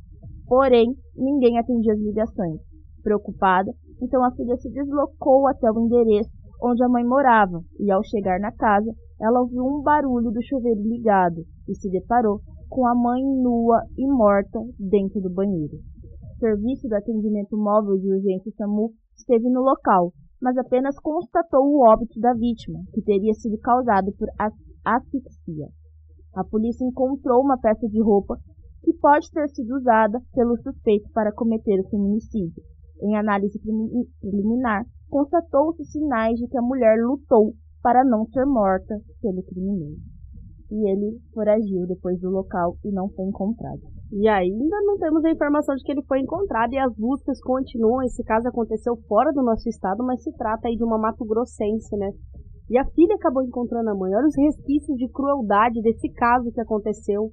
porém ninguém atendia as ligações. Preocupada, Então a filha se deslocou até o endereço onde a mãe morava e ao chegar na casa, ela ouviu um barulho do chuveiro ligado e se deparou com a mãe nua e morta dentro do banheiro. O serviço do atendimento móvel de urgência SAMU esteve no local, mas apenas constatou o óbito da vítima, que teria sido causado por asfixia. A polícia encontrou uma peça de roupa que pode ter sido usada pelo suspeito para cometer o feminicídio. Em análise preliminar, constatou-se sinais de que a mulher lutou para não ser morta pelo criminoso. E ele foragiu depois do local e não foi encontrado. E ainda não temos a informação de que ele foi encontrado e as buscas continuam. Esse caso aconteceu fora do nosso estado, mas se trata aí de uma Mato Grossense, né? E a filha acabou encontrando a mãe. Olha os resquícios de crueldade desse caso que aconteceu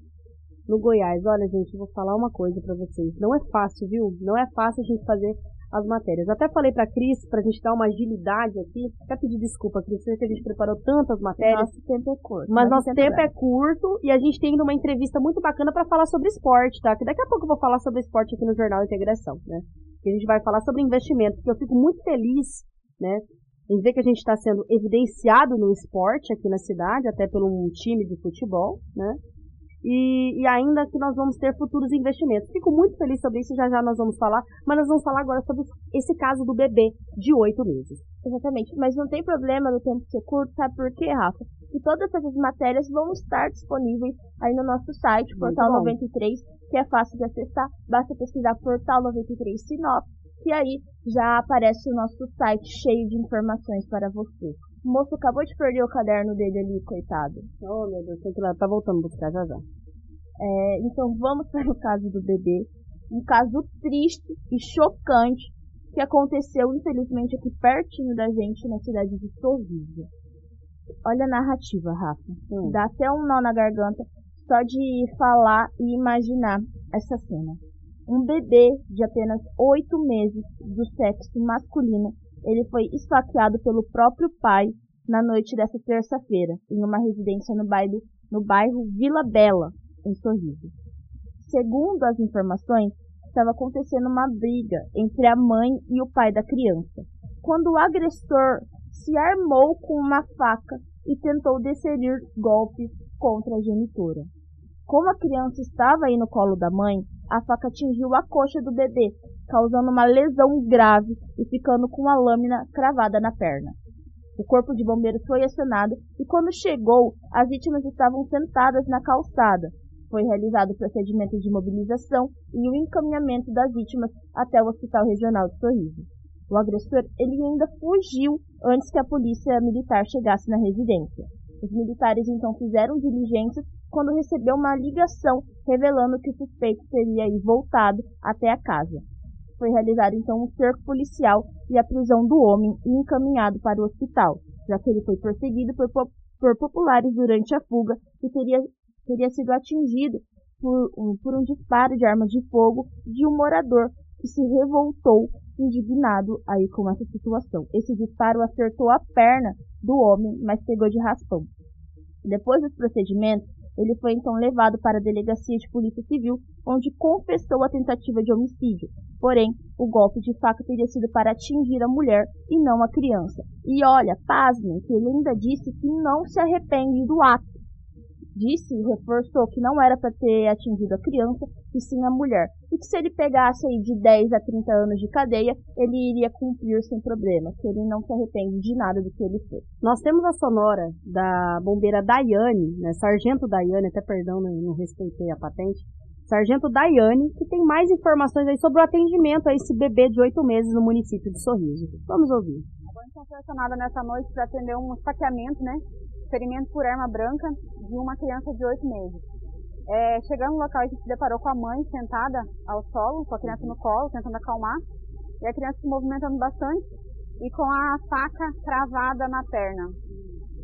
no Goiás. Olha, gente, eu vou falar uma coisa para vocês. Não é fácil, viu? Não é fácil a gente fazer as matérias. Até falei para Cris, para a gente dar uma agilidade aqui. Até pedir desculpa, Cris, que a gente preparou tantas matérias. Nosso tempo é curto. Mas nosso tempo é curto e a gente tem ainda uma entrevista muito bacana para falar sobre esporte, tá? Que daqui a pouco eu vou falar sobre esporte aqui no Jornal Integração, né? Que a gente vai falar sobre investimento, porque eu fico muito feliz, né? Em ver que a gente está sendo evidenciado no esporte aqui na cidade, até pelo um time de futebol, né? E, e, ainda que nós vamos ter futuros investimentos. Fico muito feliz sobre isso, já já nós vamos falar, mas nós vamos falar agora sobre esse caso do bebê de oito meses. Exatamente, mas não tem problema no tempo ser curto, sabe por quê, Rafa? Que todas essas matérias vão estar disponíveis aí no nosso site, Portal 93, que é fácil de acessar, basta pesquisar Portal 93 Sinop, que aí já aparece o nosso site cheio de informações para você. O moço acabou de perder o caderno dele ali, coitado. Oh, meu Deus, tem que lá, tá voltando buscar já já. É, então vamos para o caso do bebê. Um caso triste e chocante que aconteceu, infelizmente, aqui pertinho da gente, na cidade de Sorriso. Olha a narrativa, Rafa. Hum. Dá até um nó na garganta só de falar e imaginar essa cena. Um bebê de apenas oito meses do sexo masculino ele foi esfaqueado pelo próprio pai na noite dessa terça-feira, em uma residência no bairro, no bairro Vila Bela, em Sorriso. Segundo as informações, estava acontecendo uma briga entre a mãe e o pai da criança, quando o agressor se armou com uma faca e tentou desferir golpes contra a genitora. Como a criança estava aí no colo da mãe, a faca atingiu a coxa do bebê, causando uma lesão grave e ficando com a lâmina cravada na perna. O corpo de bombeiros foi acionado e quando chegou, as vítimas estavam sentadas na calçada. Foi realizado o procedimento de mobilização e o encaminhamento das vítimas até o Hospital Regional de Sorriso. O agressor ele ainda fugiu antes que a polícia militar chegasse na residência. Os militares então fizeram diligências quando recebeu uma ligação revelando que o suspeito teria voltado até a casa. Foi realizado então um cerco policial e a prisão do homem e encaminhado para o hospital, já que ele foi perseguido por, por populares durante a fuga e teria, teria sido atingido por um, por um disparo de arma de fogo de um morador que se revoltou indignado aí com essa situação. Esse disparo acertou a perna do homem, mas pegou de raspão. Depois dos procedimentos, ele foi então levado para a delegacia de polícia civil, onde confessou a tentativa de homicídio. Porém, o golpe de faca teria sido para atingir a mulher e não a criança. E olha, pasmem, que ele ainda disse que não se arrepende do ato disse e reforçou que não era para ter atingido a criança, e sim a mulher. E que se ele pegasse aí de 10 a 30 anos de cadeia, ele iria cumprir sem problema, que ele não se arrepende de nada do que ele fez. Nós temos a sonora da bombeira Daiane, né, Sargento Daiane, até perdão, não, não respeitei a patente, Sargento Daiane, que tem mais informações aí sobre o atendimento a esse bebê de 8 meses no município de Sorriso. Vamos ouvir. A banca foi acionada nessa noite para atender um saqueamento, né, ferimento por arma branca de uma criança de 8 meses. É, chegando no local, a gente se deparou com a mãe sentada ao solo, com a criança no colo, tentando acalmar, e a criança se movimentando bastante e com a faca cravada na perna.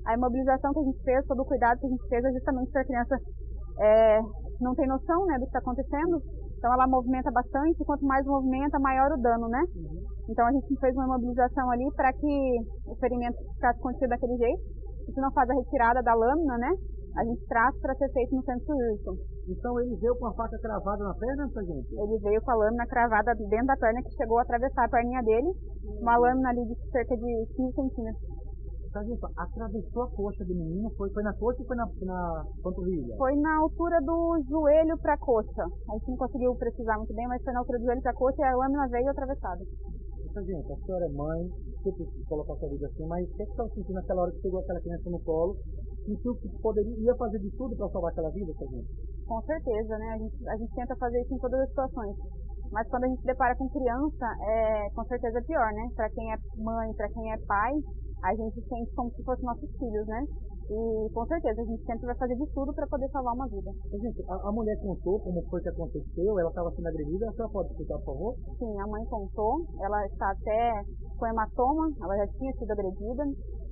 A imobilização que a gente fez, todo o cuidado que a gente fez é justamente para a criança é, não tem noção né, do que está acontecendo, então ela movimenta bastante, e quanto mais movimenta, maior o dano, né? Então a gente fez uma imobilização ali para que o ferimento ficasse contido daquele jeito, a gente não faz a retirada da lâmina, né? a gente traz para ser feito no centro cirúrgico. Então ele veio com a faca cravada na perna, gente? Ele veio com a lâmina cravada dentro da perna que chegou a atravessar a perninha dele, uma lâmina ali de cerca de 15 centímetros. Sargento, atravessou a coxa do menino, foi, foi na coxa ou foi na, na panturrilha? Foi na altura do joelho para a coxa. A gente não conseguiu precisar muito bem, mas foi na altura do joelho para a coxa e a lâmina veio atravessada. Sargento, a senhora é mãe, você colocar sua vida assim, mas o que é você estava sentindo naquela hora que pegou aquela criança no colo? Sentiu que poderia, ia fazer de tudo para salvar aquela vida, Sargento? Com certeza, né? A gente, a gente tenta fazer isso em todas as situações. Mas quando a gente se depara com criança, é com certeza é pior, né? Para quem é mãe, para quem é pai, a gente sente como se fossem nossos filhos, né? E com certeza a gente sempre vai fazer de tudo para poder salvar uma vida. Gente, a, a, mulher contou como foi que aconteceu, ela estava sendo agredida, a senhora pode explicar, por favor? Sim, a mãe contou, ela está até com hematoma, ela já tinha sido agredida,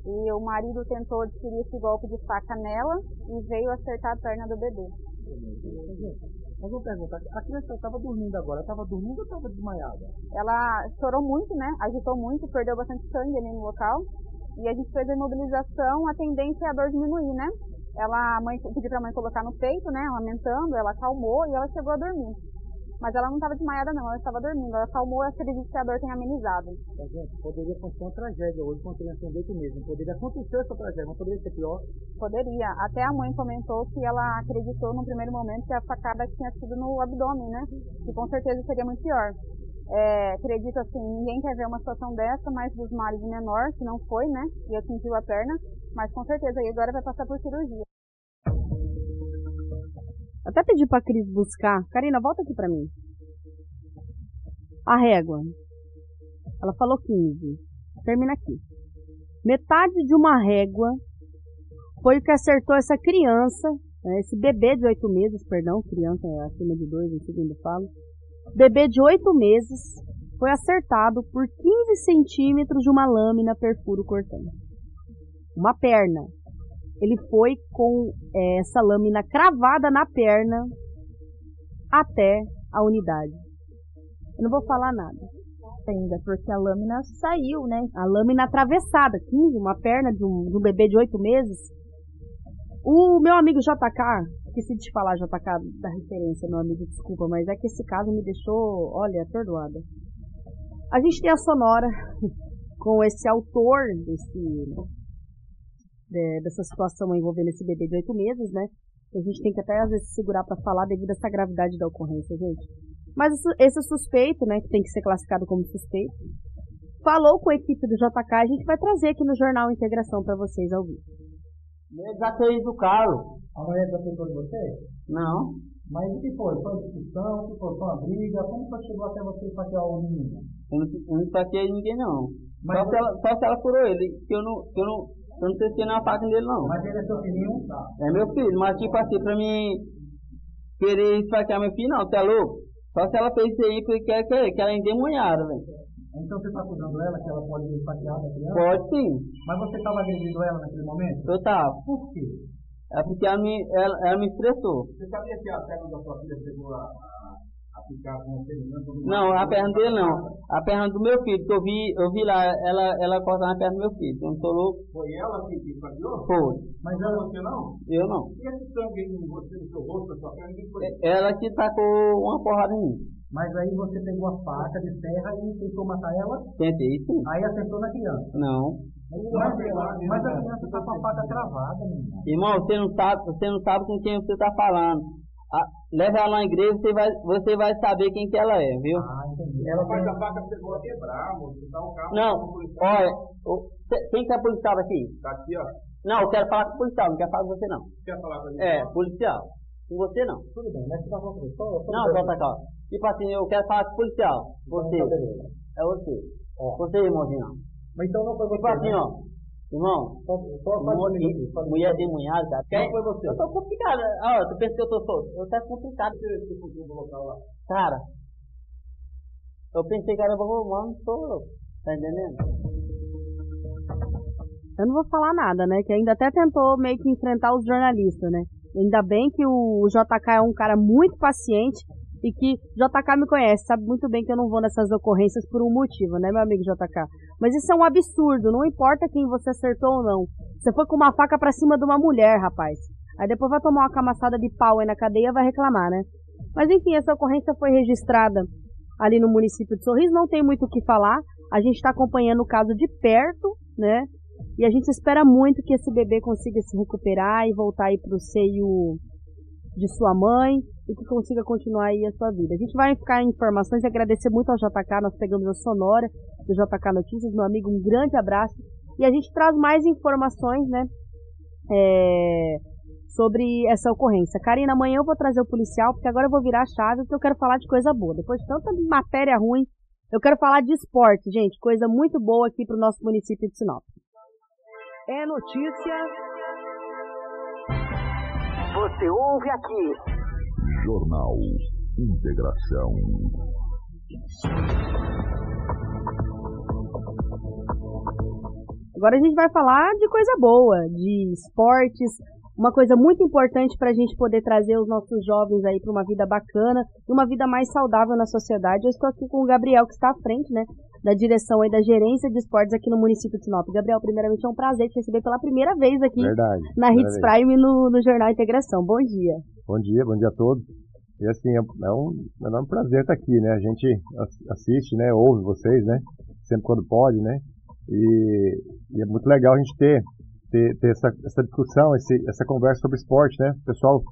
e o marido tentou desferir esse golpe de faca nela e veio acertar a perna do bebê. Mas vou perguntar, a criança estava dormindo agora, estava dormindo ou estava desmaiada? Ela chorou muito, né? Agitou muito, perdeu bastante sangue ali no local e a gente fez a imobilização, a tendência é a dor diminuir, né? Ela, a mãe pediu para a mãe colocar no peito, né? Lamentando, ela acalmou e ela chegou a dormir. Mas ela não estava desmaiada não, ela estava dormindo. Ela acalmou e acredito que a dor tenha amenizado. Tá, gente, poderia acontecer uma tragédia hoje com a criança de meses. Poderia acontecer essa tragédia, não poderia ser pior? Poderia. Até a mãe comentou que ela acreditou no primeiro momento que a facada tinha sido no abdômen, né? Que com certeza seria muito pior. É, acredito assim, ninguém quer ver uma situação dessa, mas dos males menor, que não foi, né? E atingiu a perna, mas com certeza aí agora vai passar por cirurgia. Até pedi pra Cris buscar. Karina, volta aqui pra mim. A régua. Ela falou 15. Termina aqui. Metade de uma régua foi o que acertou essa criança, né, esse bebê de oito meses, perdão, criança acima de dois, em segundo falo Bebê de 8 meses foi acertado por 15 centímetros de uma lâmina perfuro cortante. Uma perna. Ele foi com é, essa lâmina cravada na perna até a unidade. Eu não vou falar nada ainda, porque a lâmina saiu, né? A lâmina atravessada, 15, uma perna de um, de um bebê de 8 meses. O meu amigo JK, esqueci de te falar, JK, da referência, meu amigo, desculpa, mas é que esse caso me deixou, olha, atordoada. A gente tem a Sonora com esse autor desse, de, dessa situação envolvendo esse bebê de oito meses, né? A gente tem que até às vezes segurar para falar devido a essa gravidade da ocorrência, gente. Mas esse suspeito, né, que tem que ser classificado como suspeito, falou com a equipe do JK, a gente vai trazer aqui no Jornal Integração para vocês ao vivo. Eu já tenho do carro. A mulher já pegou de você? Não. Mas o que foi? Foi uma discussão? O que foi? Foi uma briga? Como que chegou até você saquear o menino? Eu não, eu não saquei ninguém, não. Mas só, se ela, só se ela furou ele, que eu não, que eu não, eu não testei na faca dele, não. Mas ele é seu filhinho? Tá. É meu filho, mas tipo assim, pra mim querer esfaquear meu filho, não, você é louco? Só se ela fez isso aí porque quer que, que ela é endemoniada, velho. Então você está acusando ela que ela pode ser esfaqueada a criança? Pode sim. Mas você estava agredindo ela naquele momento? Eu tava. Por quê? É porque ela me, ela, ela me estressou. Você sabia que a perna da sua filha chegou a, a, a ficar com você? Não, a perna dele não. A perna do meu filho, que eu vi, eu vi lá, ela, ela cortando a perna do meu filho. Eu não tô louco. Foi ela que te esfaqueou? Foi. Mas ela você não? Eu não. E esse sangue em você, no seu rosto, na sua perna, que foi? Ela que tacou uma porrada em mim. Mas aí você pegou a faca de serra e tentou matar ela? Tentei, sim. Aí acertou na criança? Não. Mas, mas a criança está com a faca travada, menino. Irmão, você não sabe, você não sabe com quem você está falando. Ah, leva ela na igreja, você vai, você vai saber quem que ela é, viu? Ah, entendi. Ela faz a faca chegou a quebrar, moço. Dá um carro. Não, olha, o, quem que é policial aqui? Tá aqui, ó. Não, eu quero falar com o policial, não quero falar com você não. Quer falar com a gente? É, policial. Com você não. Tudo bem, mas você está falando com Não, volta cá. Tipo assim, eu quero falar com o policial. Você. É você. Você, irmãozinho. Mas então não foi você. Tipo assim, né? ó. Irmão, Só, só mulher demoniada, tá? Não foi você. Eu tô complicado. Ó, tu pensa que eu tô solto? Eu tô complicado. Você fugiu do local lá. Cara, eu pensei que era romano, tô. Tá entendendo? Eu não vou falar nada, né? Que ainda até tentou meio que enfrentar os jornalistas, né? Ainda bem que o JK é um cara muito paciente e que JK me conhece, sabe muito bem que eu não vou nessas ocorrências por um motivo, né, meu amigo JK? Mas isso é um absurdo, não importa quem você acertou ou não. Você foi com uma faca pra cima de uma mulher, rapaz. Aí depois vai tomar uma camaçada de pau aí na cadeia vai reclamar, né? Mas enfim, essa ocorrência foi registrada ali no município de Sorriso, não tem muito o que falar. A gente está acompanhando o caso de perto, né? E a gente espera muito que esse bebê consiga se recuperar e voltar aí para o seio de sua mãe e que consiga continuar aí a sua vida. A gente vai ficar em informações e agradecer muito ao JK, nós pegamos a sonora do JK Notícias, meu amigo, um grande abraço. E a gente traz mais informações, né, é, sobre essa ocorrência. Karina, amanhã eu vou trazer o policial, porque agora eu vou virar a chave, porque eu quero falar de coisa boa. Depois de tanta matéria ruim, eu quero falar de esporte, gente, coisa muito boa aqui para o nosso município de Sinop. É notícia. Você ouve aqui. Jornal Integração. Agora a gente vai falar de coisa boa, de esportes, uma coisa muito importante para a gente poder trazer os nossos jovens aí para uma vida bacana e uma vida mais saudável na sociedade. Eu estou aqui com o Gabriel, que está à frente, né, da direção aí da gerência de esportes aqui no município de Sinop. Gabriel, primeiramente é um prazer te receber pela primeira vez aqui Verdade, na Hits Prime no, no Jornal Integração. Bom dia. Bom dia, bom dia a todos. E assim, é, um, é um prazer estar aqui, né? A gente assiste, né? Ouve vocês, né? Sempre quando pode, né? E, e é muito legal a gente ter ter, ter essa, essa discussão, esse, essa conversa sobre esporte, né? O pessoal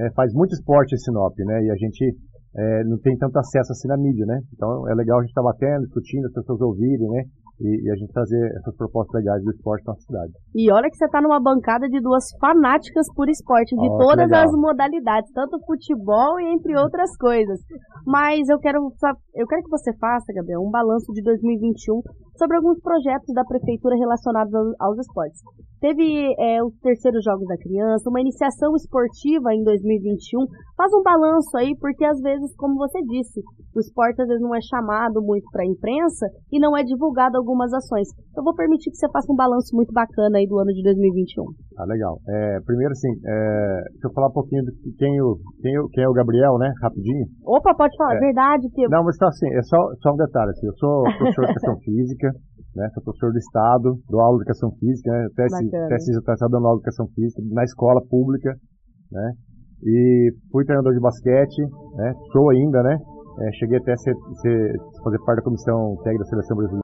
é, faz muito esporte em Sinop, né? E a gente é, não tem tanto acesso assim na mídia, né? Então é legal a gente estar tá batendo, discutindo, as pessoas ouvirem, né? E, e, a gente trazer essas propostas legais do esporte na nossa cidade. E olha que você está numa bancada de duas fanáticas por esporte, de oh, todas as modalidades, tanto futebol e entre outras coisas. Mas eu quero, eu quero que você faça, Gabriel, um balanço de 2021 sobre alguns projetos da prefeitura relacionados aos, aos esportes. Teve é, os terceiros Jogos da Criança, uma iniciação esportiva em 2021. Faz um balanço aí, porque às vezes, como você disse, o esporte às vezes não é chamado muito para a imprensa e não é divulgado algumas ações. Eu vou permitir que você faça um balanço muito bacana aí do ano de 2021. Ah, legal. É, primeiro, assim, é, deixa eu falar um pouquinho de quem, o, quem, o, quem é o Gabriel, né? Rapidinho. Opa, pode falar, é. verdade. Que... Não, mas tá assim, é só, só um detalhe. Assim, eu sou professor de educação física, né? Sou professor do Estado, dou aula de educação física, né? Até está dando aula de educação física na escola pública, né? E fui treinador de basquete, né? Sou ainda, né? É, cheguei até a ser, ser, fazer parte da comissão técnica da seleção brasileira.